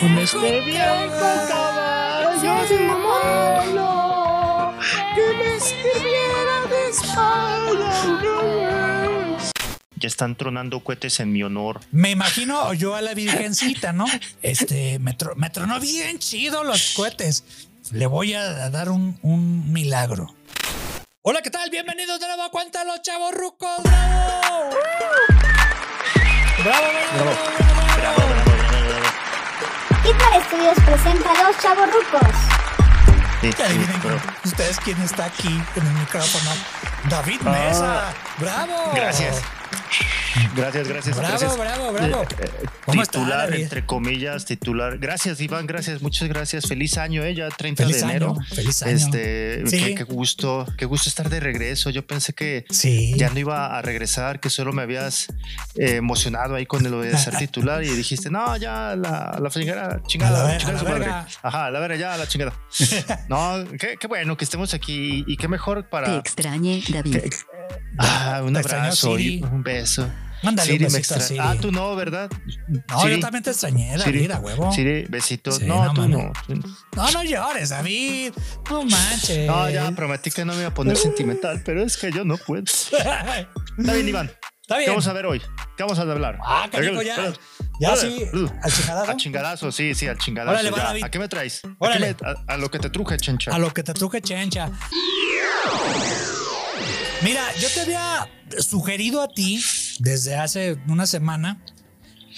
con este viejo caballo de malo que me sirviera de espalda. Ya están tronando cohetes en mi honor. Me imagino yo a la virgencita, ¿no? Este, me, tro- me tronó bien chido los cohetes. Le voy a dar un, un milagro. Hola, ¿qué tal? Bienvenidos de nuevo a Cuéntalo, chavos rucos. ¡Bravo! ¡Bravo, bravo! Bravo, bravo, bravo, bravo. Hitler Studios presenta a los chavos rucos. Sí, sí, adivinen pero- ustedes quién está aquí en el micrófono. David Mesa. ¡Bravo! Gracias. Gracias, gracias, Bravo, gracias. bravo, bravo. Eh, eh, ¿Cómo está, titular, entre comillas, titular. Gracias, Iván, gracias, muchas gracias. Feliz año, eh, ya 30 Feliz de año, enero. feliz año. Este, Sí. qué, qué gusto, qué gusto estar de regreso. Yo pensé que Sí. ya no iba a regresar, que solo me habías eh, emocionado ahí con lo de ser titular y dijiste, no, ya la, la chingada, chingada, A la ver- chingada a su la madre". verga. Ajá, la verga, ya la chingada. no, qué, qué bueno que estemos aquí y qué mejor Te para extrañe, David. Ah, un abrazo y Siri. un beso. Mándale Siri un me besito a Siri. Ah, tú no, ¿verdad? No, Siri. yo también te extrañé, David, Siri, a huevo. Siri, besito. Sí, no, no tú no. No, no llores, David. No manches. No, ya prometí que no me iba a poner sentimental, pero es que yo no puedo. Está bien, Iván. Está ¿Qué bien. vamos a ver hoy? ¿Qué vamos a hablar? Ah, carajo, ya. Ya Órale. sí, al chingadazo. A chingadazo, sí, sí, al chingadazo. Órale, va. David. ¿A qué me traes? ¿A, qué Órale. me- a- a lo que te truje, chencha. A lo que te truje chencha. Mira, yo te había sugerido a ti desde hace una semana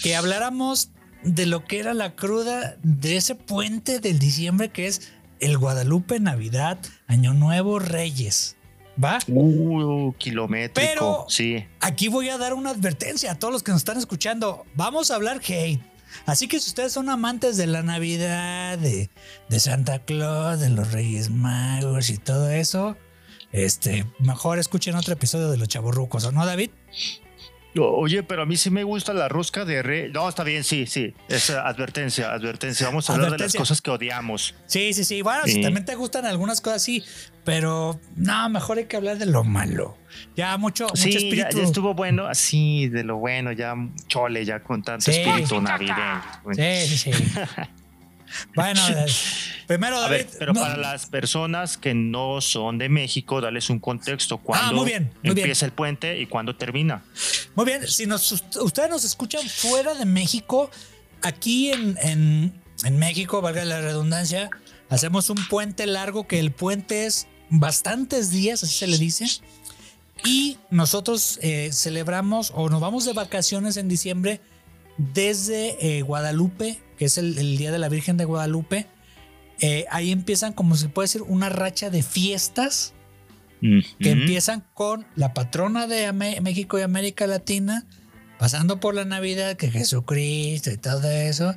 que habláramos de lo que era la cruda de ese puente del diciembre que es el Guadalupe Navidad, Año Nuevo, Reyes. ¿Va? Uh, kilométrico. Pero- sí. Aquí voy a dar una advertencia a todos los que nos están escuchando. Vamos a hablar hate. Así que si ustedes son amantes de la Navidad, de, de Santa Claus, de los Reyes Magos y todo eso, este, mejor escuchen otro episodio de Los Chavorrucos, ¿o no, David? Oye, pero a mí sí me gusta la rosca de rey. No, está bien, sí, sí. Es advertencia, advertencia. Vamos a hablar de las cosas que odiamos. Sí, sí, sí. Bueno, si también te gustan algunas cosas, sí. Pero no, mejor hay que hablar de lo malo. Ya mucho, mucho Sí, ya, espíritu. ya estuvo bueno, así de lo bueno, ya chole, ya con tanto Sí. espíritu navideño. Sí, sí, sí. bueno, primero, A David. ver, pero no- para las personas que no son de México, dales un contexto. ¿Cuándo Ah, muy bien, muy bien. empieza el puente y cuándo termina? Muy bien, si nos, ustedes nos escuchan fuera de México, aquí en, en- en México, valga la redundancia, hacemos un puente largo que el puente es bastantes días, así se le dice. Y nosotros eh, celebramos o nos vamos de vacaciones en diciembre desde eh, Guadalupe, que es el, el Día de la Virgen de Guadalupe. Eh, ahí empiezan, como se puede decir, una racha de fiestas que empiezan con la patrona de México y América Latina, pasando por la Navidad, que Jesucristo y todo eso,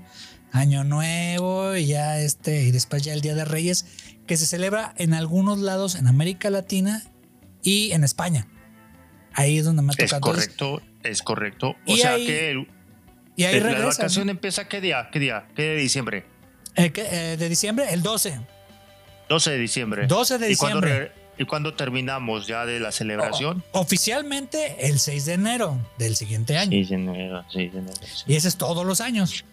Año Nuevo y ya este, y después ya el Día de Reyes, que se celebra en algunos lados en América Latina y en España. Ahí es donde me Es toca. Entonces, correcto, es correcto. O Y sea ahí- que el- y ahí la vacación empieza qué día? ¿Qué día? ¿Qué de diciembre? Eh. Eh, de diciembre, el 12. 12 de diciembre. 12 de ¿Y cuándo, diciembre. re- ¿Y cuándo terminamos ya de la celebración? Oficialmente el 6 de enero del siguiente año. 6 de enero, 6 de enero. sí. Y ese es todos los años.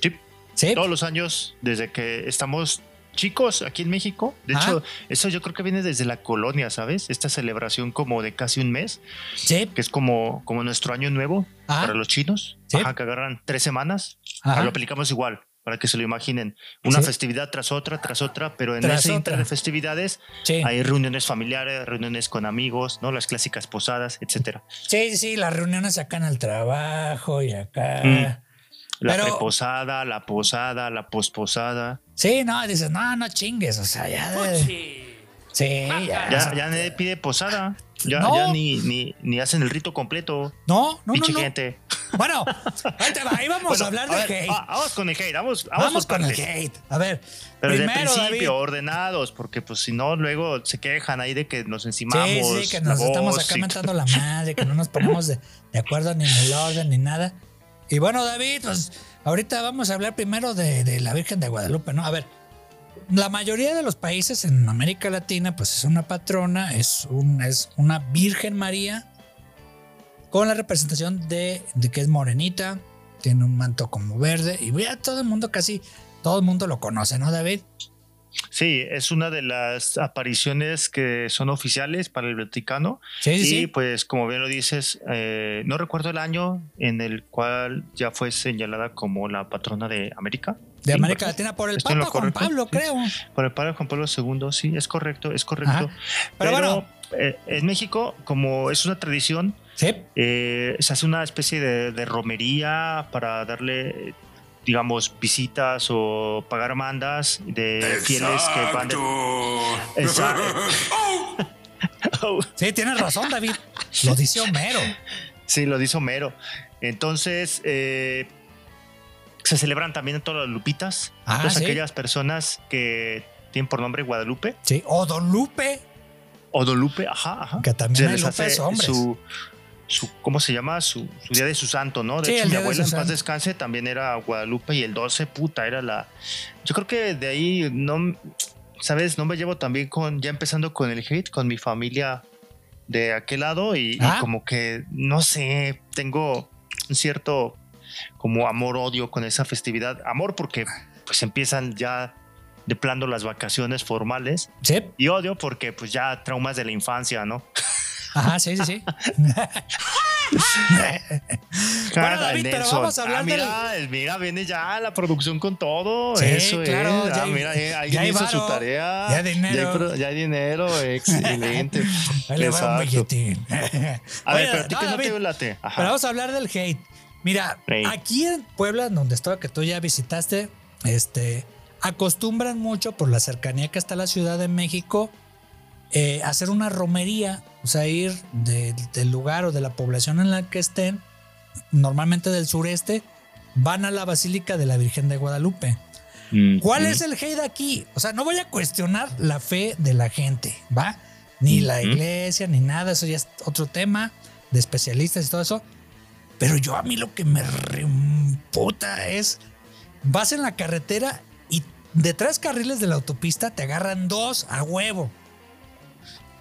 Sí, Sí. todos los años desde que estamos chicos aquí en México. De Ah. hecho, eso yo creo que viene desde la colonia, ¿sabes? Esta celebración como de casi un mes, Sí. que es como, como nuestro año nuevo Ah. para los chinos. Sí. Ajá, que agarran tres semanas. Ajá. Lo aplicamos igual, para que se lo imaginen. Una Sí. festividad tras otra, tras otra, pero en Tras ese inter de festividades Sí. hay reuniones familiares, reuniones con amigos, ¿no? Las clásicas posadas, etcétera. Sí, sí, las reuniones acá en el trabajo y acá. Mm. La Pero- preposada, la posada, la posposada. Sí, no, dices, no, no chingues, o sea, ya. de- Sí, ya. Ya, ya nadie pide posada. Ya, No. ya ni, ni, ni hacen el rito completo. No, no, no, Pinche no. gente. Bueno, ahí te va, ahí vamos Bueno, a hablar a de ver, hate. va- vamos con el hate, vamos, vamos, vamos con el partes. hate. A ver, Pero desde el primero, principio, David. ordenados, porque pues si no, luego se quejan ahí de que nos encimamos. Sí, sí, que la nos estamos acá y- mentando la madre, que no nos ponemos de, de acuerdo ni en el orden ni nada. Y bueno, David, pues ahorita vamos a hablar primero de, de la Virgen de Guadalupe, ¿no? A ver, la mayoría de los países en América Latina, pues es una patrona, es, un, es una Virgen María con la representación de, de que es morenita, tiene un manto como verde y ya todo el mundo casi, todo el mundo lo conoce, ¿no, David? Sí, es una de las apariciones que son oficiales para el Vaticano. Sí, sí, y sí. pues, como bien lo dices, eh, no recuerdo el año en el cual ya fue señalada como la patrona de América. De Sí, América ¿verdad? Latina por el Estoy Papa Juan Pablo, creo. Por el padre Juan Pablo II, sí, es correcto, es correcto. Ajá. Pero bueno. eh, en México, como es una tradición, Sí. eh, se hace una especie de, de romería para darle, digamos, visitas o pagar mandas de fieles que van de. Exacto. Oh, Sí, tienes razón, David. Lo dice Homero. sí, lo dice Homero. Entonces, eh, se celebran también todas las lupitas, Ah, todas sí. aquellas personas que tienen por nombre Guadalupe Sí. O Don Lupe, o Dolupe, ajá, ajá. que también se hay les Lupes hace hombres. su, su, ¿cómo se llama? Su, su día de su santo, ¿no? De Sí, hecho, mi abuela en paz descanse también era Guadalupe y el 12, puta, era la... Yo creo que de ahí no, ¿sabes? No me llevo también con, ya empezando con el hate, con mi familia de aquel lado y, y Ah. como que, no sé, tengo un cierto como amor-odio con esa festividad. Amor porque pues empiezan ya de plano las vacaciones formales Sí. y odio porque pues ya traumas de la infancia, ¿no? Ajá, sí, sí, sí. Bueno, David, pero vamos a hablar ah, mira, mira, viene ya la producción con todo. Sí, Eso claro, es. ya Ah, hay- mira, eh, ya alguien hay hizo su tarea. ya hay dinero. Ya hay, dinero. Excelente. Ahí le va un billetín. A Oye, ver, pero a ti no, que no David, te late. Ajá. Pero vamos a hablar del hate. Mira, aquí en Puebla, donde estoy, que tú ya visitaste, este, acostumbran mucho por la cercanía que está la Ciudad de México, eh, hacer una romería, o sea, ir de- del lugar o de la población en la que estén, normalmente del sureste, van a la Basílica de la Virgen de Guadalupe. Mm, ¿Cuál mm. es el hate aquí? O sea, no voy a cuestionar la fe de la gente, ¿va? Ni la iglesia, ni nada, eso ya es otro tema de especialistas y todo eso. Pero yo a mí lo que me puta es, vas en la carretera y de tres carriles de la autopista te agarran dos a huevo.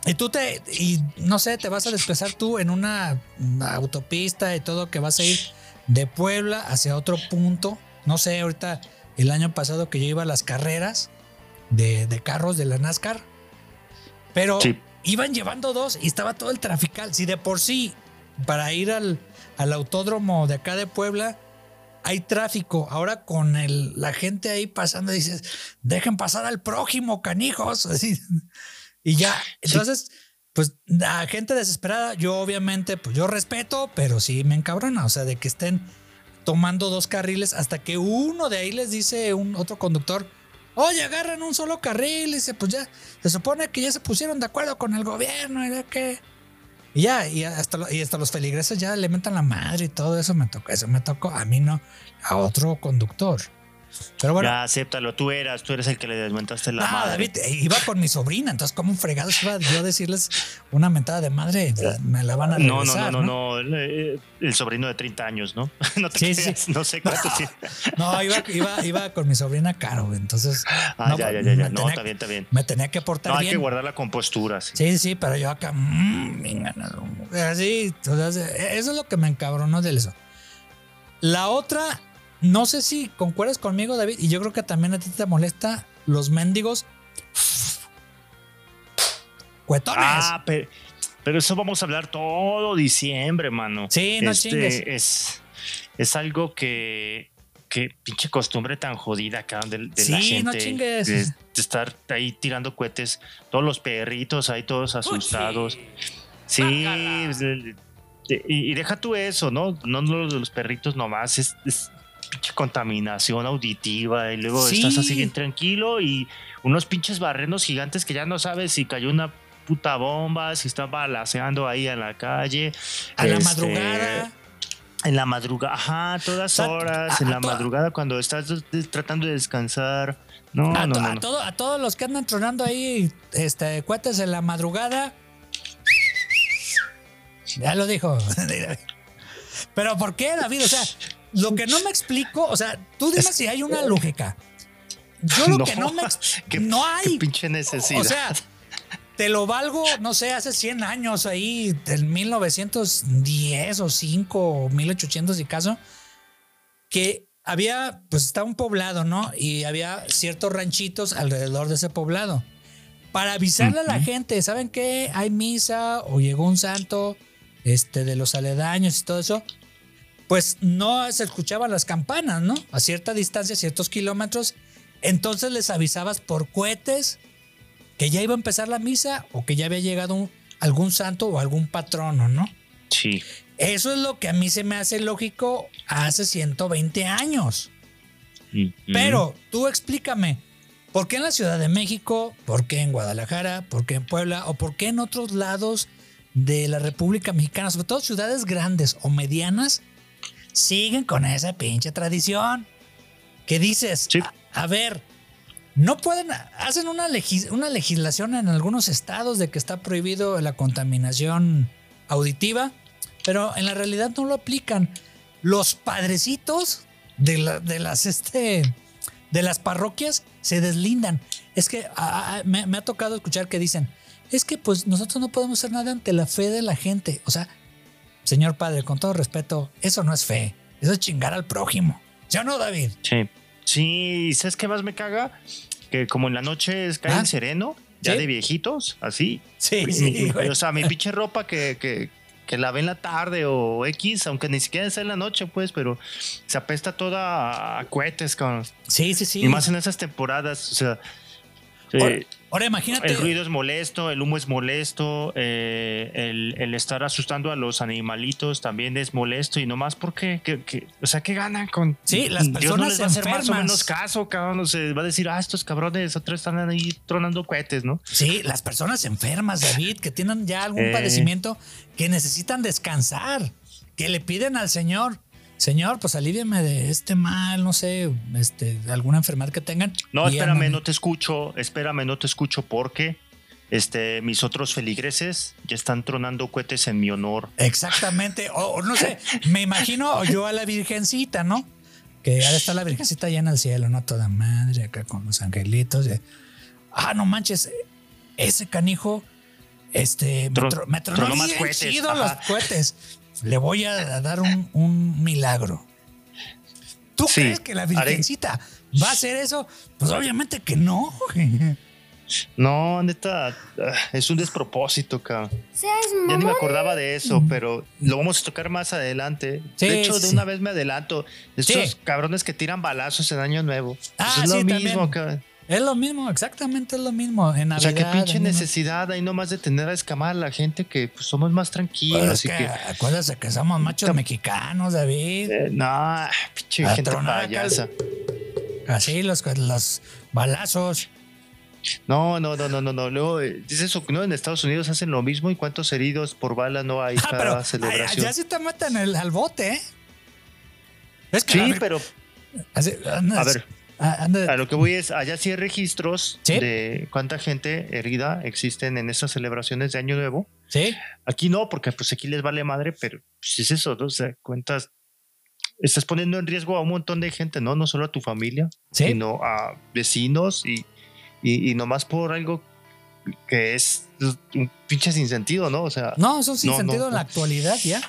Y tú te, y no sé, te vas a desplazar tú en una autopista y todo que vas a ir de Puebla hacia otro punto. No sé, ahorita el año pasado que yo iba a las carreras de, de carros de la NASCAR, pero Sí. iban llevando dos y estaba todo el trafical. Si de por sí para ir al, al autódromo de acá de Puebla hay tráfico, ahora con el, la gente ahí pasando dices, dejen pasar al prójimo, canijos. Así. Y ya, entonces, pues la gente desesperada, yo obviamente, pues yo respeto, pero sí me encabrona, o sea, de que estén tomando dos carriles hasta que uno de ahí les dice un otro conductor, oye, agarran un solo carril, y dice, pues ya, se supone que ya se pusieron de acuerdo con el gobierno y de que... Y ya, y hasta, y hasta los feligreses ya le mentan la madre y todo eso me tocó, eso me tocó a mí no, a otro conductor. Pero bueno, Ya, acéptalo. Tú eras, tú eres el que le desmentaste la no, madre. David, eh, iba con mi sobrina, entonces como un fregado iba yo a decirles una mentada de madre, me la van a No, no, regresar, no, no, no. El, eh, el sobrino de 30 años, ¿no? No te Sí, No sé cuánto tiene. No, iba, iba, iba con mi sobrina Caro, entonces Ah, no, ya, ya, ya, ya. No, está bien, está bien. me tenía que portar No, hay bien. que guardar la compostura. sí. Sí, sí, pero yo acá, mm, no, así, eso es lo que me encabronó de eso. La otra, no sé si concuerdas conmigo, David, y yo creo que también a ti te molesta los mendigos cuetones. Ah, pero, pero eso vamos a hablar todo diciembre, mano. Sí, no chingues. Es, es algo que, que pinche costumbre tan jodida acá de, de la Sí, no gente. chingues. De, de estar ahí tirando cohetes, todos los perritos ahí todos asustados. Sí, y, y deja tú eso, ¿no? No lo de los perritos nomás, es, contaminación auditiva y luego Sí. estás así bien tranquilo y unos pinches barrenos gigantes que ya no sabes si cayó una puta bomba, si están balaceando ahí en la calle. a la Este, madrugada. En la madrugada, ajá, todas horas, a- en la madrugada cuando estás tratando de descansar. No, a, no, to- no, a no. todo- a todos los que andan tronando ahí este, cohetes en la madrugada. Ya lo dijo. Pero ¿por qué, David? O sea, lo que no me explico, o sea, tú dime si hay una lógica. Yo lo No, que no me... Qué- no Qué hay. pinche necesidad. O sea, te lo valgo, no sé, hace 100 años ahí, del 1910 o 5 o 1800 y caso. que había, pues está un poblado, ¿no? Y había ciertos ranchitos alrededor de ese poblado. Para avisarle a la gente, ¿saben qué? Hay misa o llegó un santo este, de los aledaños y todo eso. Pues no se escuchaban las campanas, ¿no? A cierta distancia, ciertos kilómetros. Entonces les avisabas por cohetes que ya iba a empezar la misa o que ya había llegado un- algún santo o algún patrono, ¿no? Sí. Eso es lo que a mí se me hace lógico hace 120 años. Pero tú explícame, ¿por qué en la Ciudad de México, por qué en Guadalajara, por qué en Puebla o por qué en otros lados de la República Mexicana, sobre todo ciudades grandes o medianas, siguen con esa pinche tradición? Que dices, Sí. a, a ver, no pueden, hacen una, legis- una legislación en algunos estados de que está prohibido la contaminación auditiva, pero en la realidad no lo aplican. Los padrecitos de, la- de las este de las parroquias se deslindan. Es que me, me ha tocado escuchar que dicen, es que pues nosotros no podemos hacer nada ante la fe de la gente. O sea, señor padre, con todo respeto, eso no es fe, eso es chingar al prójimo. ¿Ya no, David? Sí. Sí, ¿sabes qué más me caga? Que como en la noche es cae Ah. sereno, ya Sí. de viejitos, así. Sí, sí, güey. o sea, mi pinche ropa que, que, que la ve en la tarde o X, aunque ni siquiera sea en la noche, pues, pero se apesta toda a cohetes, cabrón. Sí, sí, sí. Y más en esas temporadas, o sea. eh, Ahora, imagínate. el ruido es molesto, el humo es molesto, eh, el, el estar asustando a los animalitos también es molesto y nomás porque, que, que- o sea, ¿qué ganan con...? Sí, las Dios no personas les va a hacer más o enfermas. menos caso, cabrón, o sea, va a decir, ah, estos cabrones otros están ahí tronando cohetes, ¿no? Sí, las personas enfermas, David, que tienen ya algún Eh. padecimiento, que necesitan descansar, que le piden al Señor, Señor, pues aliviame de este mal, no sé, este, de alguna enfermedad que tengan. No, espérame, no te escucho, espérame, no te escucho porque este, mis otros feligreses ya están tronando cohetes en mi honor. Exactamente, o, o no sé, me imagino yo a la Virgencita, ¿no? Que ahora está la Virgencita allá en el cielo, ¿no? Toda madre, acá con los angelitos. Ah, no manches, ese canijo, este, me, Tron- tro- me tronó tronó más cohetes, los cohetes. Le voy a dar un, un milagro. ¿Tú Sí, crees que la haré- Virgencita va a hacer eso? Pues obviamente que no. No, neta, ah, es un despropósito, cabrón. Ya ni me acordaba de eso, pero lo vamos a tocar más adelante. Sí, de hecho, de una vez me adelanto. Estos Sí. cabrones que tiran balazos en Año Nuevo. Ah, es lo sí, mismo, también. cabrón. Es lo mismo, exactamente es lo mismo. En O sea, qué Navidad, pinche necesidad ahí nomás de tener a escamar a la gente que pues, somos más tranquilos. Pues así que, que, acuérdate que somos machos mexicanos, David. eh, no, pinche gente payasa. Así los, los balazos. No, no, no, no, no, no. Luego, eh, dice eso, ¿no? En Estados Unidos hacen lo mismo y cuántos heridos por bala no hay Ah, cada pero celebración. allá sí te meten el, al bote, ¿eh? Es que sí, pero así, a ver, a- anda- a lo que voy es, allá sí hay registros Sí. de cuánta gente herida existen en estas celebraciones de Año Nuevo. sí, Aquí no, porque pues aquí les vale madre, pero pues es eso, ¿no? O sea, cuentas, estás poniendo en riesgo a un montón de gente, ¿no? No solo a tu familia, sí. sino a vecinos y, y, y nomás por algo que es un pinche sin sentido, ¿no? O sea, No, eso sin No, no, en la actualidad ya.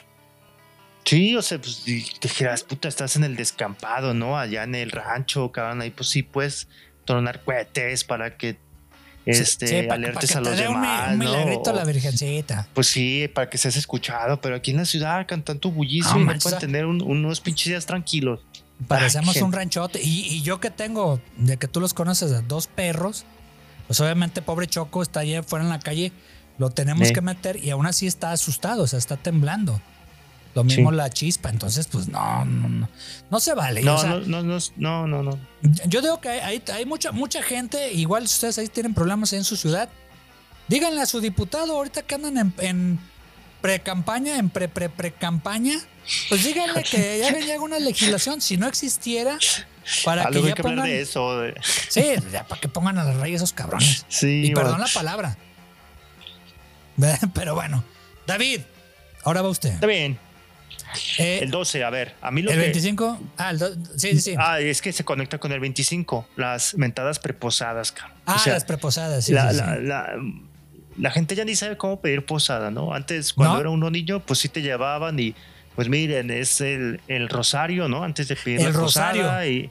Sí, o sea, pues dijeras, puta, estás en el descampado, ¿no? Allá en el rancho, cabrón, ahí pues sí puedes tronar cohetes para que este, Sí, alertes que a los un, demás, un ¿no? milagrito a la Virgencita. Pues sí, para que seas escuchado, pero aquí en la ciudad con tanto bullicio No, y no manches, pueden ah. tener un- unos pinches días tranquilos. Parecemos un ranchote. Y, y yo que tengo, de que tú los conoces, a dos perros, pues obviamente pobre Choco está allá afuera en la calle, lo tenemos que meter y aún así está asustado, o sea, está temblando. Lo mismo Sí. la chispa, entonces pues no, no, no, no se vale. No, o sea, no, no, no, no, no. Yo digo que hay, hay, mucha, mucha gente, igual si ustedes ahí tienen problemas en su ciudad, díganle a su diputado ahorita que andan en, en pre-campaña, en pre-pre-pre-campaña, pues díganle que ya venía una legislación, si no existiera, para Ah, que ya que pongan... de eso. de- Sí, ya para que pongan a la rey esos cabrones. Sí, Y perdón bueno. la palabra. Pero bueno, David, ahora va usted. Está bien. Eh, El 12, a ver, a mí lo el que... 25, ah, el do- sí, sí, sí. Ah, Ah, es que se conecta con el 25, las mentadas preposadas, cabrón. O sea, las preposadas, sí, la, sí, sí. la, la, la gente ya ni sabe cómo pedir posada, ¿no? Antes, cuando ¿No? era uno niño, pues sí te llevaban y Pues miren, es el, el rosario, ¿no? Antes de pedir El la rosario. Y,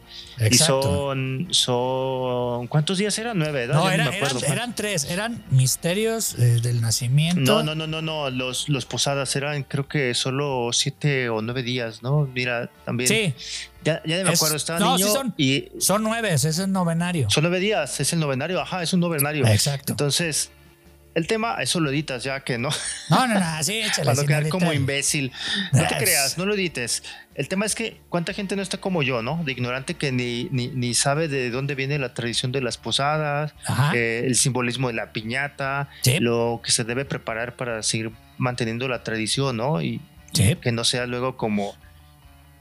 son, son. ¿Cuántos días eran? Nueve. No, me acuerdo. eran, eran tres, eran misterios eh, del nacimiento. No, no, no, no, no. Los, los posadas eran, creo que solo siete o nueve días, ¿no? Mira, también. Sí, Ya, ya me acuerdo, estaba no, sí son- y son nueve, es el novenario. son nueve días, es el novenario, ajá, es un novenario. Exacto. Entonces, el tema, eso lo editas ya que no, No, no, no, sí, échale. para no quedar como imbécil. No te creas, no lo edites. El tema es que cuánta gente no está como yo, ¿no? De ignorante que ni, ni, ni sabe de dónde viene la tradición de las posadas, eh, el simbolismo de la piñata, Sí. lo que se debe preparar para seguir manteniendo la tradición, ¿no? Y Sí. que no sea luego como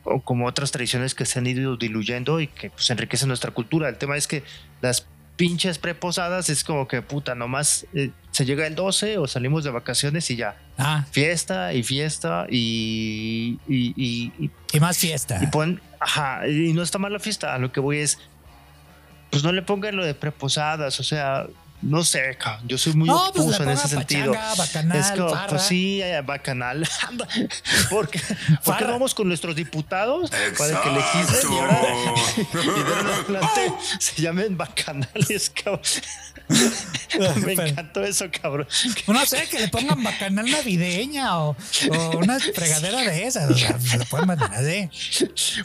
o como otras tradiciones que se han ido diluyendo y que pues enriquecen nuestra cultura. El tema es que las pinches preposadas es como que puta, nomás eh, se llega el 12 o salimos de vacaciones y ya. Ah, Fiesta y fiesta y, y, y, y- y más fiesta. y pon, ajá, y no está mal la fiesta, a lo que voy es, pues no le pongan lo de preposadas, o sea, no sé, cabrón, yo soy muy no, pues obtuso le en ese sentido. bacanal, Es farra. pues sí, eh, bacanal. ¿Por qué, por qué Farra. no vamos con nuestros diputados para que legislen y ahora y ahora adelante se llamen bacanales, cabrón? Me Pero- encantó eso, cabrón. No sé, que le pongan bacanal navideña o, o una fregadera de esas. O sea, se lo pueden mandar así.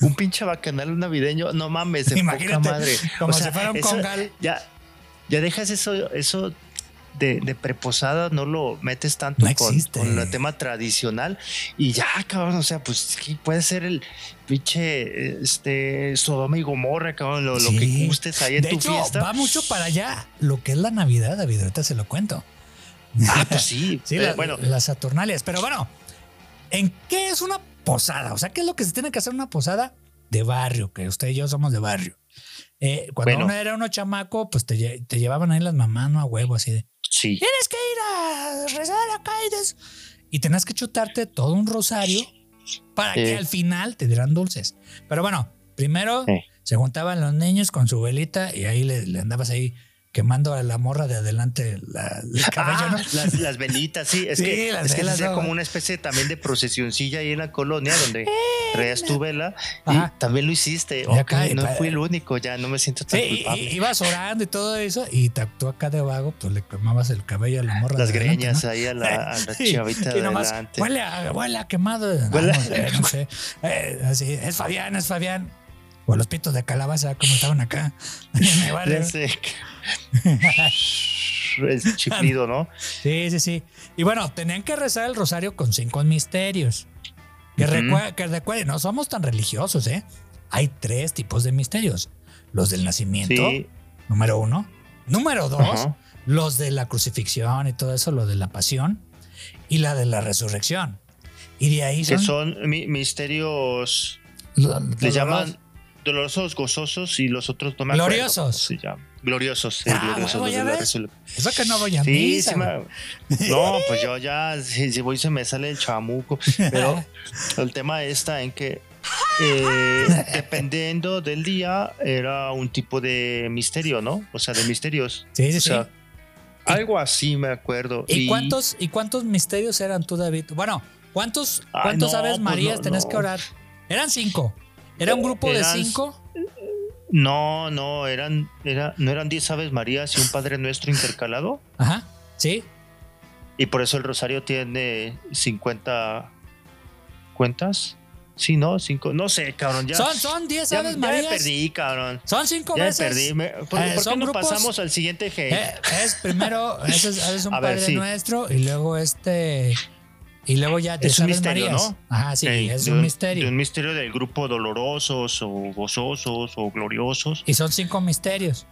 Un pinche bacanal navideño, no mames, de Imagínate, poca madre. como si fuera un eso- congal. Ya, ya dejas eso, eso de, de preposada, no lo metes tanto No con, el tema tradicional y ya, cabrón, o sea, pues ¿qué puede ser el pinche este Sodoma y Gomorra, cabrón, lo, lo que gustes ahí en de tu hecho, fiesta. va mucho para allá lo que es la Navidad, David. Ahorita se lo cuento. Ah, pues sí, Sí, eh, la- bueno, las Saturnalias. Pero bueno, ¿en qué es una posada? O sea, ¿qué es lo que se tiene que hacer en una posada de barrio? Que usted y yo somos de barrio. Eh, cuando Bueno. uno era uno chamaco, pues te, te llevaban ahí las mamás, ¿no? A huevo, así de. sí. Tienes que ir a rezar acá y des-". Y tenías que chutarte todo un rosario para que al final te dieran dulces. Pero bueno, primero Sí. se juntaban los niños con su velita y ahí le, le andabas ahí quemando a la morra de adelante la- el cabello, Ah, ¿no? las, las velitas, sí, es Sí, que, las es que velas, hacía ¿no? como una especie también de procesioncilla ahí en la colonia donde traías tu vela Ajá. y también lo hiciste. Y Ok, acá, no fui el único, ya no me siento tan Sí, culpable. y- ibas orando y todo eso, y tú acá de vago, pues le quemabas el cabello a la morra. las de adelante, greñas ¿no? ahí a la, a la Sí, chavita de adelante. Huele a, huele a quemado. Huele- sé, no sé. Eh, así, es Fabián, es Fabián. O los pitos de calabaza, como estaban acá en mi que- el chiflido, ¿no? Sí, sí, sí. Y bueno, tenían que rezar el rosario con cinco misterios. Que, recue- que recuerden, no somos tan religiosos, ¿eh? Hay tres tipos de misterios. Los del nacimiento, Sí. número uno. Número dos, los de la crucifixión y todo eso, lo de la pasión. Y la de la resurrección. Y de ahí Que son... son mi- misterios, le llaman dolorosos, gozosos y los otros no me acuerdo Gloriosos. se llaman. Gloriosos, Ah, gloriosos. los. Eso que no voy a Sí, misa, sí me- güey. No, pues yo ya, si, si voy se me sale el chamuco. Pero el tema está en que eh, dependiendo del día era un tipo de misterio, ¿no? O sea, de misterios. Sí, sí, O sí. sea, algo así me acuerdo. ¿Y, cuántos, ¿Y cuántos misterios eran tú, David? Bueno, ¿cuántos, Ay, cuántos no, Aves pues Marías no, tenías no. que orar? Eran cinco. ¿Era un grupo de cinco? No, no, eran, era, no eran 10 Aves Marías y un Padre Nuestro intercalado. Ajá, sí. Y por eso el Rosario tiene 50 cuentas. Sí, ¿no? Cinco, no sé, cabrón. Ya, son, son diez ya, Aves ya me Marías. perdí, cabrón. Son cinco Ya veces. perdí. Me- ¿Por, Eh, por qué no grupos- pasamos al siguiente hate? Eh, es primero, ese es, un A ver, Padre sí. Nuestro y luego este. Y luego ya diez Es un misterio, Marías. ¿no? Ajá, sí, Ey, es un misterio. De un misterio del grupo dolorosos o gozosos o gloriosos. Y son cinco misterios.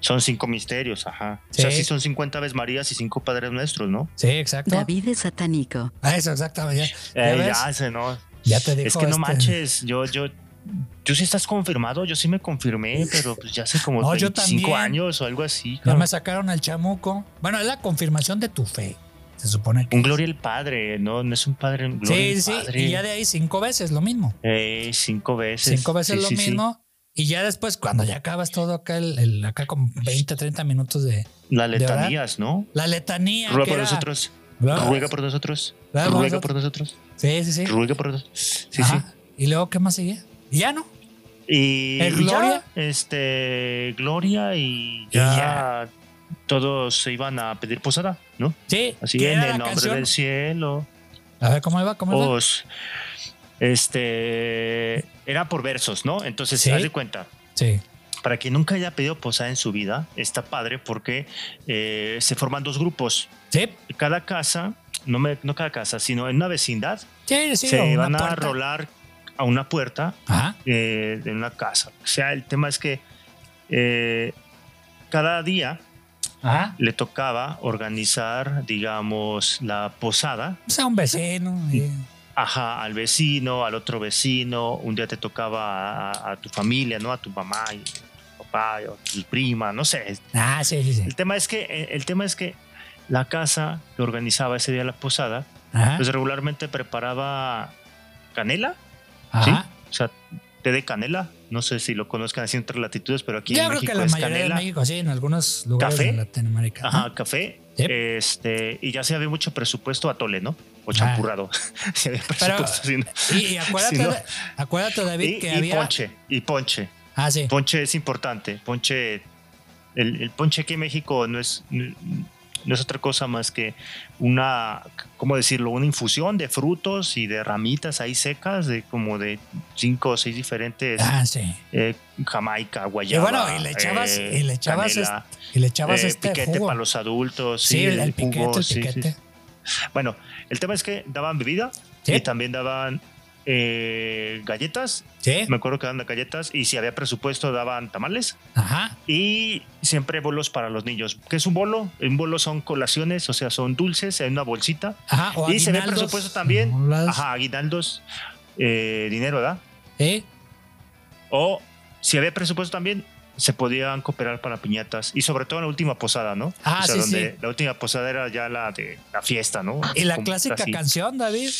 Son cinco misterios, ajá. Sí. O sea, sí son 50 Aves Marías y cinco Padres Nuestros, ¿no? Sí, exacto. David es satánico. Ah, eso, exactamente. Ya, Eh, ya sé, ¿no? Ya te dijo Es que no este- manches, yo, yo, tú sí estás confirmado, yo sí me confirmé, pero pues ya hace como No, yo 25 también. años o algo así. Ya me sacaron el chamuco. Bueno, es la confirmación de tu fe. Se supone que. Un Gloria el Padre, ¿no? No es un Padre, un Gloria Sí, sí. Padre. Y ya de ahí cinco veces lo mismo. Eh, cinco veces. Cinco veces Sí, lo sí, mismo. Y ya después, cuando ya acabas todo acá, el, el- acá con 20, 30 minutos de Las ¿De verdad? letanías, ¿no? la letanía. Ruego que por era nosotros. Luego- ruega por nosotros, Claro, ruega por nosotros, Sí, sí, sí. ruega por nosotros. Sí, sí. ¿Y luego qué más sigue? ¿Y ya no? Y, ¿El y ya, Gloria? este, Gloria y Y ya, todos se iban a pedir posada, ¿no? Sí. Así ¿qué en el la nombre canción? del cielo. A ver, ¿cómo iba? ¿Cómo iba? Os, este, era por versos, ¿no? Entonces, Sí. haz de cuenta. Sí. Para quien nunca haya pedido posada en su vida, está padre porque eh, se forman dos grupos. Sí. Cada casa, no, me, no cada casa, sino en una vecindad, Sí, sí. se una van a rolar a una puerta Ajá. eh, de una casa. O sea, el tema es que eh, cada día Ajá. le tocaba organizar, digamos, la posada. O sea, un vecino. y- Ajá, al vecino, al otro vecino. Un día te tocaba a, a tu familia, ¿no? A tu mamá y papá, o tu prima, no sé. Ah, sí, sí, sí. El tema es que, eh, el tema es que la casa que organizaba ese día la posada, Ajá. pues regularmente preparaba canela, Ajá. o sea, té de canela. No sé si lo conozcan así en otras latitudes, pero aquí Yo en creo México que la es mayoría canela. de México, sí, en algunos lugares ¿Café? de Latinoamérica. Ajá, café. Este, y ya se había mucho presupuesto a tole, ¿no? O champurrado. Se había Pero- presupuesto. ¿no? Y, y acuérdate, acuérdate, David, y, que y había. ponche, y ponche. Ah, sí. Ponche es importante. Ponche, el, el ponche aquí en México no es, no es otra cosa más que una, ¿cómo decirlo? Una infusión de frutos y de ramitas ahí secas, de como de cinco o seis diferentes, Ah, sí. eh, jamaica, Y guayaba. bueno, y le echabas, eh, y le echabas, canela, este, y le echabas eh, este piquete jugo. para los adultos. sí, el, el jugo, piquete, el sí, sí, piquete. Bueno, el tema es que daban bebida Sí. y también daban eh, galletas. Sí. Me acuerdo que daban galletas y si había presupuesto daban tamales Ajá. y siempre bolos para los niños. ¿Qué es un bolo? Un bolo son colaciones, o sea, son dulces en una bolsita. Ajá. O y se ve presupuesto también. las- Ajá, aguinaldos, eh, dinero, ¿verdad? Sí. O si había presupuesto también, se podían cooperar para piñatas y sobre todo en la última posada, ¿no? Ah, o sea, sí, donde sí. la última posada era ya la de la fiesta, ¿no? Y la Como clásica así. canción, David.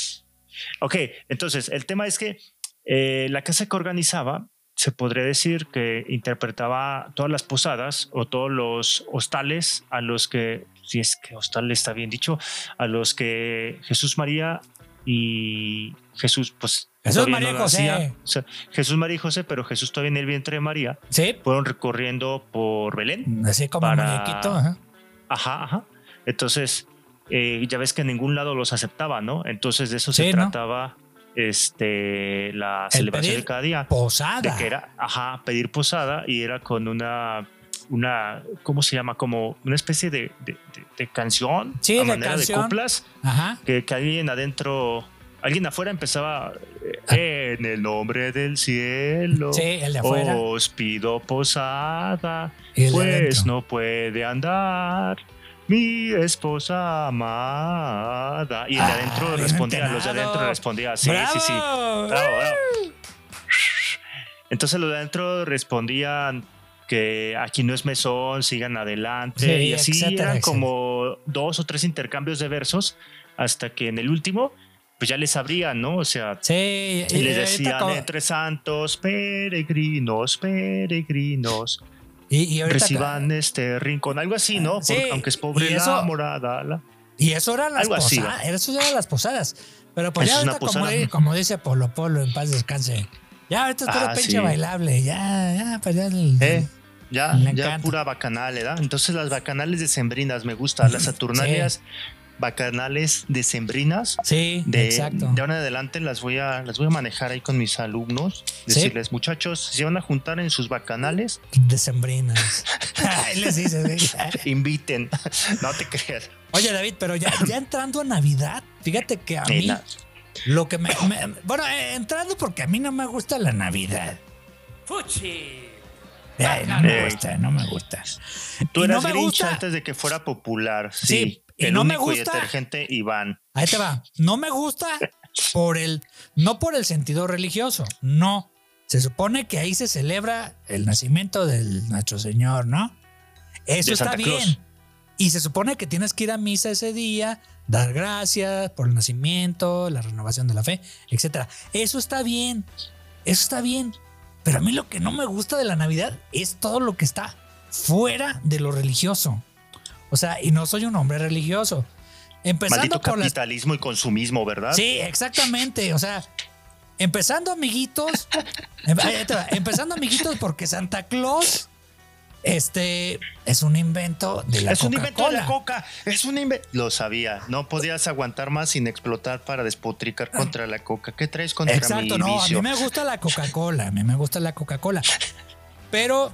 Ok, entonces el tema es que eh, la casa que organizaba se podría decir que interpretaba todas las posadas o todos los hostales a los que, si es que hostal está bien dicho, a los que Jesús María y Jesús, pues Jesús, María no José. O sea, Jesús María y José, pero Jesús todavía en el vientre de María, Sí. fueron recorriendo por Belén. Así como Para- muñequito. Ajá. Ajá, ajá. Entonces, eh, ya ves que en ningún lado los aceptaba, ¿no? Entonces de eso Sí, se ¿no? trataba este, la El celebración de cada día. Posada. De que era, ajá, pedir posada y era con una, una ¿cómo se llama? Como una especie de, de- de- de canción Sí, a de manera canción. de coplas Ajá. que, que alguien adentro, alguien afuera empezaba Ah. en el nombre del cielo. Sí, el de afuera. Os pido posada, pues adentro. no puede andar mi esposa amada. Y el de Ah, adentro bien respondía, los de adentro respondía, sí, ¡Bravo! sí, sí. Bravo, bravo. Entonces los de adentro respondían que aquí no es mesón, sigan adelante. Sí, y así etcétera, eran etcétera. como dos o tres intercambios de versos hasta que en el último, pues ya les abrían, ¿no? O sea, Sí, y les decían como- entre santos, peregrinos, peregrinos, y, y reciban este rincón, algo así, ¿no? Sí, Porque aunque es pobre y eso- la morada. la- Y eso eran las Algo así, posadas. Eso eran las posadas. Pero pues Eso ya ahorita, como, como dice Polo Polo, en paz descanse. Ya ahorita es puro Ah, pinche sí. bailable. Ya, ya, pues ya. el- ¿Eh? Ya, ya pura bacanal, ¿verdad? Entonces las bacanales decembrinas me gustan, las saturnalias bacanales decembrinas. Sí, De, exacto. de ahora en adelante las voy a las voy a manejar ahí con mis alumnos, Sí. decirles muchachos, si se van a juntar en sus bacanales, Decembrinas. Ahí les dices, inviten, no te creas. Oye, David, pero ya, ya entrando a Navidad, fíjate que a mí Nena, lo que me, me- Bueno, eh, entrando porque a mí no me gusta la Navidad. Fuchi. Ay, no me Eh. gusta, no me gusta. Tú Y no eras me Grinch gusta. antes de que fuera popular, sí. Sí, y el no me y gusta. detergente Iván. Ahí te va. No me gusta por el, no por el sentido religioso, no. Se supone que ahí se celebra el nacimiento del nuestro Señor, ¿no? Eso De está Santa bien. Y se supone que tienes que ir a misa ese día, dar gracias por el nacimiento, la renovación de la fe, etcétera. Eso está bien. Eso está bien. Pero a mí lo que no me gusta de la Navidad es todo lo que está fuera de lo religioso. O sea, y no soy un hombre religioso. empezando Maldito por las capitalismo y consumismo, ¿verdad? Sí, exactamente. O sea, empezando, amiguitos. va, empezando, amiguitos, porque Santa Claus este, es un invento de la es un invento de la coca, es un invento. Lo sabía, no podías aguantar más sin explotar para despotricar contra la coca. ¿Qué traes contra Exacto, mi no, a mí me gusta la Coca-Cola, a mí me gusta la Coca-Cola. Pero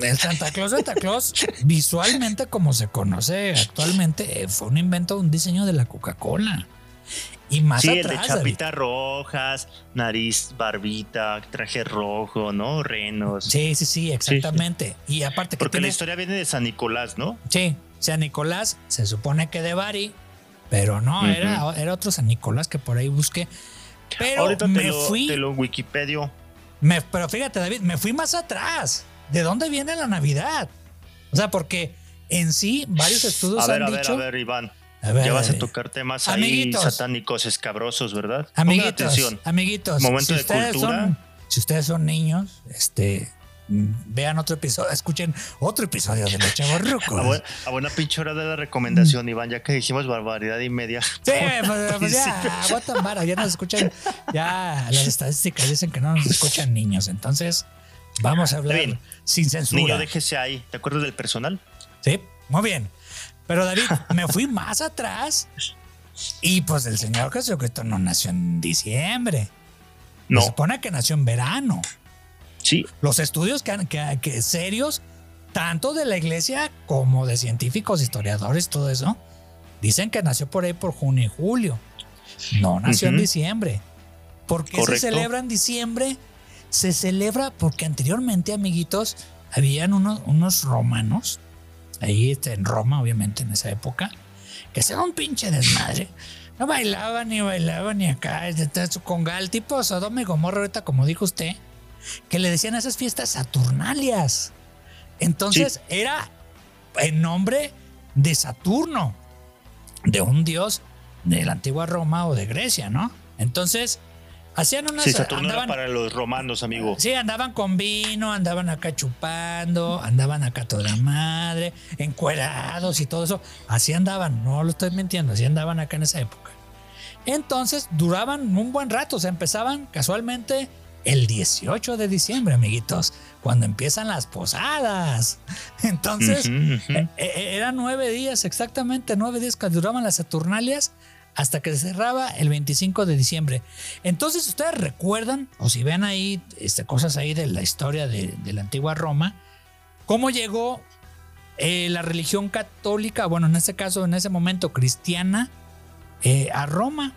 el Santa Claus Santa Claus, visualmente como se conoce actualmente, eh, fue un invento, un diseño de la Coca-Cola. Y más Sí, el de atrás, chapitas rojas, nariz, barbita, traje rojo, ¿no? Renos. Sí, sí, sí, exactamente. Y aparte que Porque la historia viene de San Nicolás, ¿no? Sí, San Nicolás se supone que de Bari, pero no, era, era otro San Nicolás que por ahí busqué. Pero Ahorita te me lo, fui, te lo Wikipedio. Me- pero fíjate David, me fui más atrás. ¿De dónde viene la Navidad? O sea, porque en sí varios estudios A ver, han a ver, a ver, Iván. A ver, Ya vas a David. tocar temas Amiguitos. ahí satánicos, escabrosos, ¿verdad? Amiguitos, atención. amiguitos, Momento si de cultura. son, si ustedes son niños, este, vean otro episodio, escuchen otro episodio de Los. A, buen- a buena pinche hora de la recomendación, Iván, ya que dijimos barbaridad y media. Sí, pues, pues ya, aguantan vara, ya nos escuchan, ya las estadísticas dicen que no nos escuchan niños, entonces vamos a hablar bien. sin censura. Niño, déjese ahí. ¿Te acuerdas del personal? Sí, muy bien. Pero David, me fui más atrás y pues el Señor Jesucristo no nació en diciembre. No. Se supone que nació en verano. Sí. Los estudios que, han- que- que serios, tanto de la iglesia como de científicos, historiadores, todo eso, dicen que nació por ahí por junio y julio. No nació en diciembre. ¿Por qué se celebra en diciembre? Se celebra porque anteriormente, amiguitos, habían unos, unos romanos, ahí este, en Roma, obviamente, en esa época, que hacían un pinche desmadre. No bailaban ni bailaban ni acá, este, su congal, tipo Sodoma y Gomorra, ahorita como dijo usted, que le decían a esas fiestas Saturnalias. Entonces era en nombre de Saturno, de un dios de la antigua Roma o de Grecia, ¿no? Entonces hacían unas. Sí, Saturno andaban- era para los romanos, amigo. Sí, andaban con vino, andaban acá chupando, andaban acá toda madre, encuerados y todo eso. Así andaban, no lo estoy mintiendo, así andaban acá en esa época. Entonces duraban un buen rato, o sea, empezaban casualmente el 18 de diciembre, amiguitos, cuando empiezan las posadas. Entonces, eh, eh, eran nueve días, exactamente nueve días que duraban las Saturnalias hasta que se cerraba el 25 de diciembre. Entonces, ustedes recuerdan, o si ven ahí este, cosas ahí de la historia de, de la antigua Roma, cómo llegó eh, la religión católica, bueno, en este caso, en ese momento cristiana, eh, a Roma.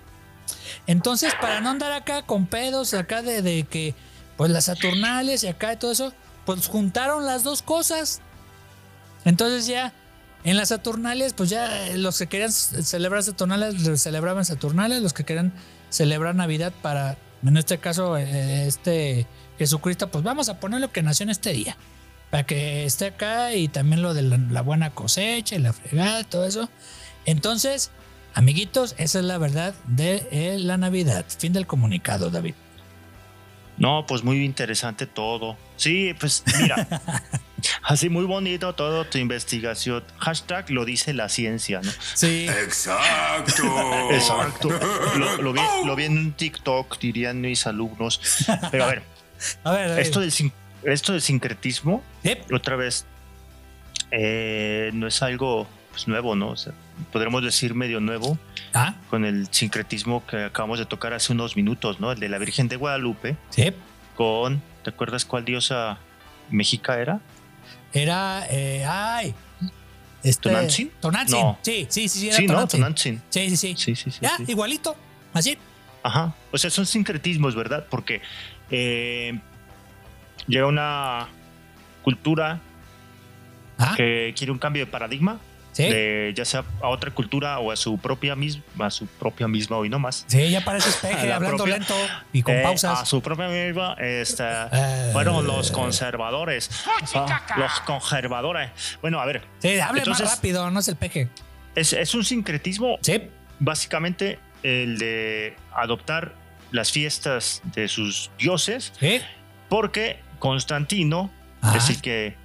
Entonces, para no andar acá con pedos, acá de, de que, pues las Saturnales y acá y todo eso, pues juntaron las dos cosas. Entonces ya en las Saturnales, pues ya eh, los que querían celebrar Saturnales celebraban Saturnales, los que querían celebrar Navidad para, en este caso, eh, este Jesucristo, pues vamos a poner lo que nació en este día, para que esté acá y también lo de la, la buena cosecha y la fregada, todo eso. Entonces, amiguitos, esa es la verdad de eh, la Navidad. Fin del comunicado, David. No, pues muy interesante todo. Sí, pues mira, así muy bonito todo tu investigación. Hashtag lo dice la ciencia, ¿no? Sí. Exacto. Exacto. Lo, lo vi, lo vi en un TikTok, dirían mis alumnos. Pero a ver, A ver, esto del, esto del sincretismo, otra vez, eh, no es algo pues, nuevo, ¿no? O sea, podremos decir medio nuevo Ah, con el sincretismo que acabamos de tocar hace unos minutos, ¿no? El de la Virgen de Guadalupe sí. con, ¿te acuerdas cuál diosa mexica era? Era, eh, ay. Este, ¿Tonantzin? Tonantzin. No. Sí, sí, sí, sí, era Sí, ¿no? Tonantzin. Sí, sí, sí. Sí, sí, sí. ya, igualito. Así. Ajá. O sea, son sincretismos, ¿verdad? Porque eh, llega una cultura Ah, que quiere un cambio de paradigma, sí. de, ya sea a otra cultura o a su propia misma, a su propia misma hoy nomás. Sí, ya pareces A peje, la hablando propia- lento y con Eh, pausas. A su propia misma, este, Eh. fueron los conservadores. Ah, los conservadores. Bueno, a ver, sí, hable entonces- más rápido, no es el peje. es, es un sincretismo Sí. básicamente el de adoptar las fiestas de sus dioses, Sí. porque Constantino Ajá. es el que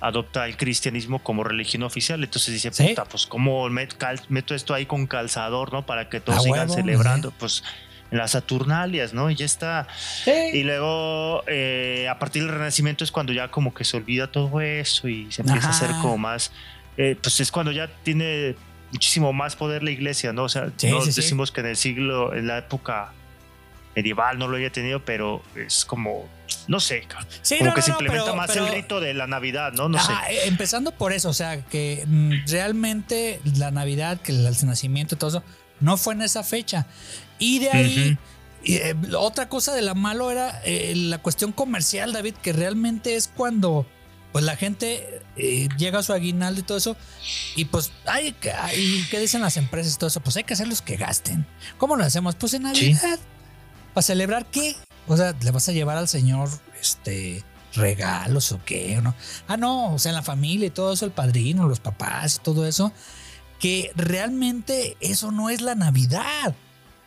adopta el cristianismo como religión oficial. Entonces dice, Sí. puta, pues cómo met- meto esto ahí con calzador, ¿no? Para que todos A sigan huevo, celebrando, pues en las Saturnalias, ¿no? Y ya está. Sí. Y luego, eh, a partir del Renacimiento es cuando ya como que se olvida todo eso y se empieza a hacer como más, eh, pues es cuando ya tiene muchísimo más poder la iglesia, ¿no? O sea, Sí, no sí, sí. decimos que en el siglo, en la época medieval no lo haya tenido, pero es como, no sé. Sí, como no, que no, se implementa pero- más pero- el rito de la Navidad, ¿no? No sé. Ajá, eh, empezando por eso, o sea, que mm, realmente la Navidad, que el nacimiento y todo eso, no fue en esa fecha. Y de ahí, eh, otra cosa de la malo era eh, la cuestión comercial, David, que realmente es cuando pues la gente eh, llega a su aguinaldo y todo eso, y pues, ay, ¿qué- ay, ¿qué dicen las empresas y todo eso? Pues hay que hacerlos que gasten. ¿Cómo lo hacemos? Pues en Navidad. ¿Para celebrar qué? O sea, ¿le vas a llevar al señor este regalos o qué? ¿O no? Ah, no, o sea, en la familia y todo eso, el padrino, los papás y todo eso, que realmente eso no es la Navidad.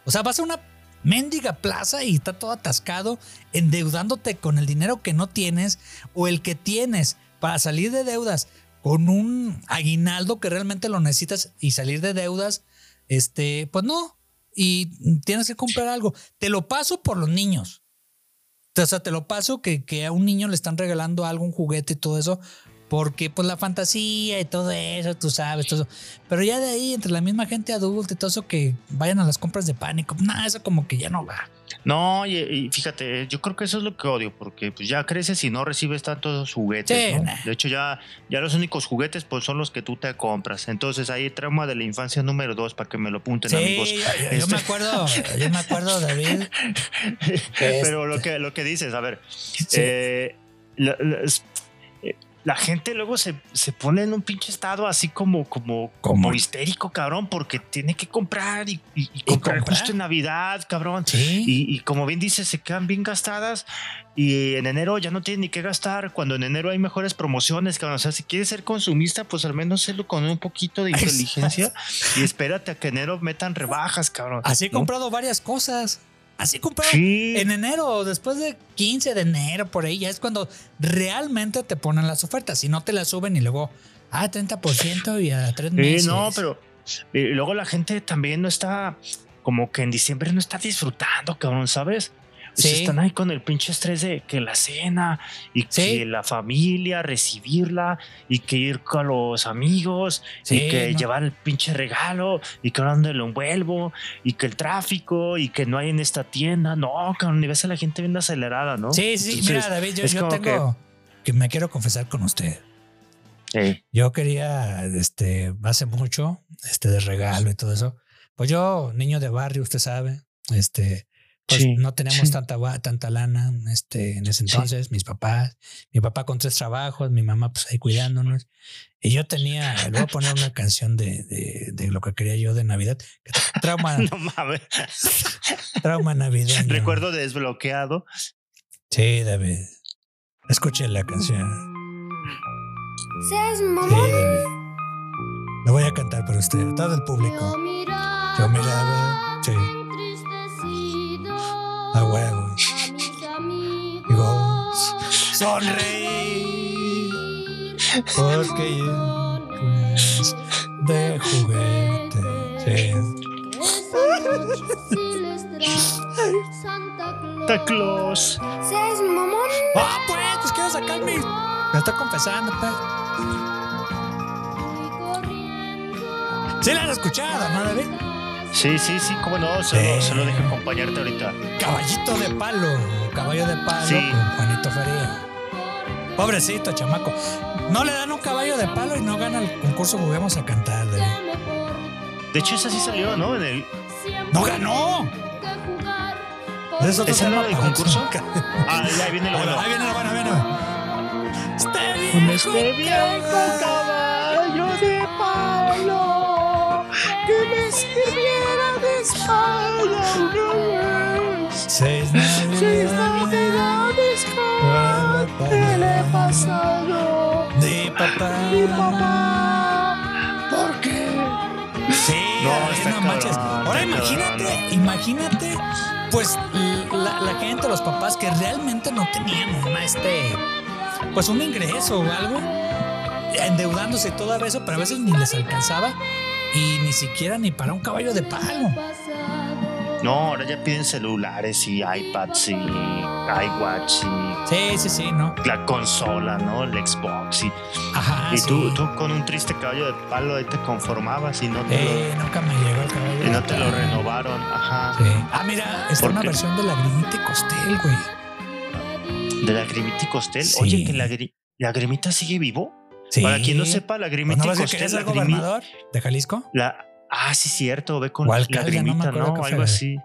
O sea, vas a una mendiga plaza y está todo atascado, endeudándote con el dinero que no tienes o el que tienes para salir de deudas con un aguinaldo que realmente lo necesitas y salir de deudas, este, pues no. Y tienes que comprar algo. Te lo paso por los niños. O sea, te lo paso que, que a un niño le están regalando algo, un juguete y todo eso, porque pues la fantasía y todo eso, tú sabes, todo eso. Pero ya de ahí, entre la misma gente adulta y todo eso, que vayan a las compras de pánico, nada, eso como que ya no va. No, y, y fíjate, yo creo que eso es lo que odio, porque pues ya creces y no recibes tantos juguetes. Sí, ¿no? nah. De hecho, ya, ya los únicos juguetes pues son los que tú te compras. Entonces ahí trauma de la infancia número dos para que me lo apunten, Sí, amigos. yo, yo Este- me acuerdo, yo me acuerdo, David. Pero lo que, lo que dices, a ver, eh, la, la- es- eh, la gente luego se, se pone en un pinche estado así como, como, como histérico, cabrón, porque tiene que comprar y, y- y comprar comprar? justo en Navidad, cabrón. Sí. Y, y como bien dices, se quedan bien gastadas y en enero ya no tienen ni qué gastar, cuando en enero hay mejores promociones, cabrón. O sea, si quieres ser consumista, pues al menos hazlo con un poquito de inteligencia y espérate a que enero metan rebajas, cabrón. Así he ¿no? comprado varias cosas. Así Sí. en enero, después de 15 de enero, por ahí, ya es cuando realmente te ponen las ofertas. Si no te las suben y luego, ah, 30% y a tres Sí, meses. no, pero eh, luego la gente también no está, como que en diciembre no está disfrutando, cabrón, ¿sabes? Sea, Sí. están ahí con el pinche estrés de que la cena y Sí. que la familia, recibirla y que ir con los amigos Sí, y que no. llevar el pinche regalo y que ahora dónde lo envuelvo y que el tráfico y que no hay en esta tienda. No, cabrón, y ves a la gente bien acelerada, ¿no? Sí, sí, Entonces, mira, David, yo, yo tengo que... me quiero confesar con usted. Eh, Yo quería, este, hace mucho, este, de regalo y todo eso. Pues yo, niño de barrio, usted sabe, este, pues Sí, no teníamos sí. tanta, tanta lana, este, en ese entonces, mis papás, mi papá con tres trabajos, mi mamá pues ahí cuidándonos. Y yo tenía, le voy a poner una canción de, de, de lo que quería yo de Navidad. Trauma, no mames. trauma navideño. Recuerdo desbloqueado. Sí, David. Escuche la canción. Seas Sí, mamón. David. Lo voy a cantar por usted, todo el público. Yo miraba, sí, a huevo. Digo, sonreír, porque yo, pues, de juguete. Sí. Santa Claus. Seas mamón. Ah, pues, pues quiero sacar mi. Me estoy confesando, pues. Sí, la has escuchado, ¿no, David? Sí, sí, sí, cómo no, solo, Sí. solo deja acompañarte ahorita. Caballito de palo, caballo de palo Sí. con Juanito Feria. Pobrecito, chamaco. No le dan un caballo de palo y no gana el concurso que vamos a cantar. De hecho, esa sí salió, ¿no? En el. ¡No ganó! Es otro ¿Ese no tema era del concurso? Ah, ya ahí viene lo bueno. ahí viene lo bueno, ahí viene. Este Con viejo este viejo caballo de palo que me sirviera de espalda una vez. Seis navidades navidades con que le he pasado de papá. mi papá. ¿Por qué? Sí, No, está no cabrón, manches. está Ahora imagínate, cabrón, imagínate, pues la, la gente, los papás que realmente no tenían una, este, pues un ingreso o algo endeudándose todo eso, pero a veces ni les alcanzaba y ni siquiera ni para un caballo de palo. No, ahora ya piden celulares y iPads y iWatch y Sí, sí, sí, ¿no? la consola, ¿no? El Xbox y, Ajá. y sí. tú, tú con un triste caballo de palo ahí te conformabas y no te, Eh, nunca me llegó el caballo. lo, y no te lo renovaron. Ajá. Sí. Ah, mira, está ¿Por una qué? versión de Lagrimita y Costel, güey. De la Grimita y Costel. Sí. Oye, que la, gri- la Grimita sigue vivo. Sí. Para quien no sepa, la ¿Pues ¿No a ser la Grimi- gobernador de Jalisco? la- ah, sí, cierto. Ve con alcalde, no me Grimita, acuerdo ¿no? Algo así.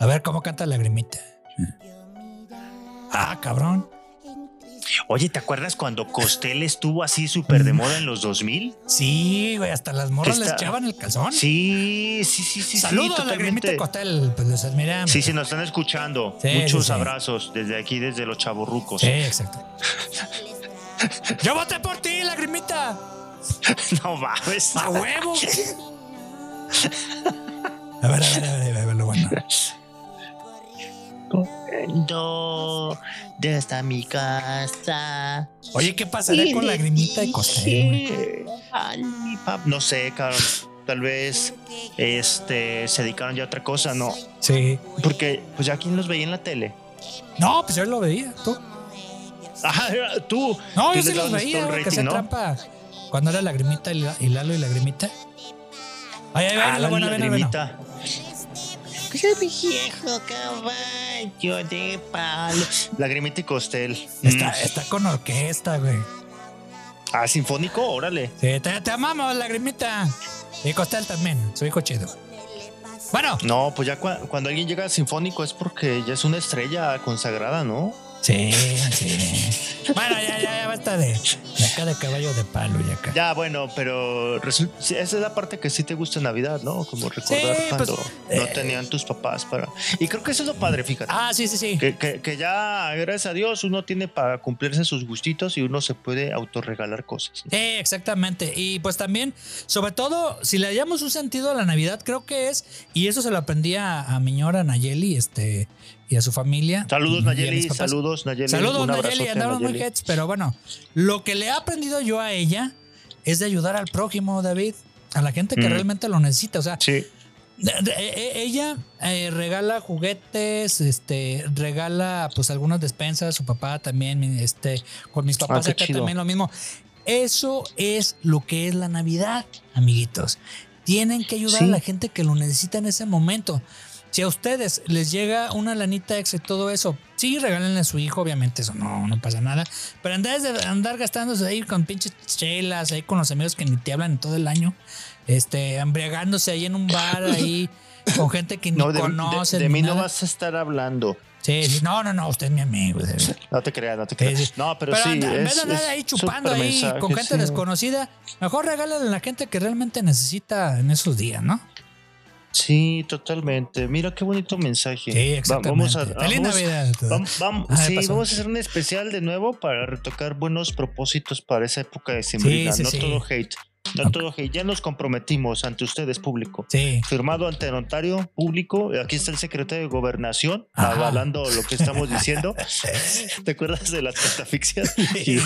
A ver, ¿cómo canta Lagrimita? Ah, cabrón. Oye, ¿te acuerdas cuando Costel estuvo así súper de moda en los 2000? Sí, güey, hasta las morras Que les echaban el calzón. Sí, sí, sí, sí. Saludos sí, a Lagrimita y Costel, pues los admiramos. Sí, sí, nos están escuchando. Sí, Muchos sí. abrazos desde aquí, desde los chavorrucos. Sí, exacto. Yo voté por ti, Lagrimita. No mames. A huevo. A ver, a ver, a ver, a ver, lo bueno. Corriendo desde mi casa. Oye, ¿qué pasaría con Lagrimita y pap- No sé, cabrón. Tal vez este, se dedicaron ya a otra cosa, ¿no? Sí. Porque, pues ya quien los veía en la tele. No, pues yo lo veía, tú. Ajá, tú. No, tú yo sí los veía, que rating, se ¿no? trampa. Cuando era Lagrimita y, la- y Lalo y Lagrimita. Ay, ay, Ah, ay, bueno, bueno. lagrimita. Ese viejo caballo de palo. Lagrimita y Costel. Está, Mm. está con orquesta, güey. Ah, sinfónico, órale. Sí, te, te amamos, Lagrimita. Y Costel también, su hijo chido. Bueno, No, pues ya cua- cuando alguien llega a sinfónico es porque ya es una estrella consagrada, ¿no? Sí, sí. Bueno, ya, ya, ya basta de, de acá de caballo de palo y acá. Ya, bueno, pero esa es la parte que sí te gusta en Navidad, ¿no? Como recordar Sí, pues, cuando no eh. tenían tus papás para... Y creo que eso es lo padre, fíjate. Ah, sí, sí, sí. Que, que- que ya, gracias a Dios, uno tiene para cumplirse sus gustitos y uno se puede autorregalar cosas. ¿no? Sí, exactamente. Y pues también, sobre todo, si le hallamos un sentido a la Navidad, creo que es, y eso se lo aprendí a, a mi ñora Nayeli este, y a su familia. Saludos, Nayeli, papás. saludos, Nayeli. Saludos, un Nayeli, andamos muy heads, pero bueno, lo que le he aprendido yo a ella es de ayudar al prójimo, David, a la gente que Mm. realmente lo necesita. O sea, Sí, de- e- ella eh, regala juguetes, este, regala pues algunas despensas, su papá también, este, con mis papás Ah, qué acá chido. también lo mismo. Eso es lo que es la Navidad, amiguitos. Tienen que ayudar Sí. a la gente que lo necesita en ese momento. Si a ustedes les llega una lanita extra y todo eso, sí, regálenle a su hijo, obviamente, eso no, no pasa nada. Pero en vez de andar gastándose ahí con pinches chelas, ahí con los amigos que ni te hablan en todo el año, este, embriagándose ahí en un bar, ahí con gente que ni no, de, de- conocen. de ni mí no vas a estar hablando. Sí, sí, no, no, no, usted es mi amigo. de. No te creas, no te creas. sí. No, pero, Pero, sí. anda- en vez de andar ahí chupando ahí mensaje, con gente desconocida, mejor regálale a la gente que realmente necesita en esos días, ¿no? Sí, totalmente. Mira qué bonito mensaje. Sí, exactamente. Vamos a, Feliz vamos- Navidad. Vamos, vamos- Ah, sí, vamos a hacer un especial de nuevo para retocar buenos propósitos para esa época de sembrina. sí, sí. No todo hate. Ya nos comprometimos ante ustedes, público. Sí. Firmado ante el notario público. Aquí está el secretario de Gobernación Ajá. avalando lo que estamos diciendo. ¿Te acuerdas de las catafixias? Sí,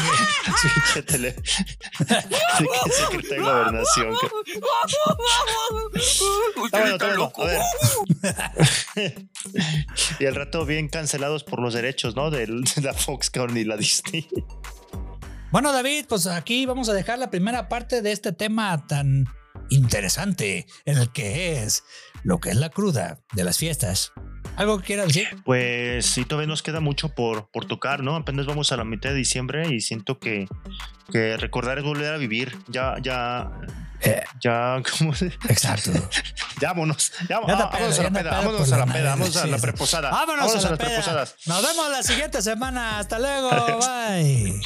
tele- Sí, que secretario de Gobernación. que- Está bueno, está bueno. A ver. y al rato bien cancelados por los derechos, ¿no? De, la Foxconn y la Disney. Bueno, David, pues aquí vamos a dejar la primera parte de este tema tan interesante en el que es lo que es la cruda de las fiestas. ¿Algo que quiera decir? Pues sí, todavía nos queda mucho por, por tocar, ¿no? Apenas vamos a la mitad de diciembre y siento que, que recordar es volver a vivir. Ya, ya, Eh, ya, ¿cómo se? exacto. Ya vámonos. Ya, ah, vámonos pedo, a la peda, vámonos a la peda, vámonos a la preposada. Vámonos, a la las peda. preposadas. Nos vemos la siguiente semana. Hasta luego. Bye.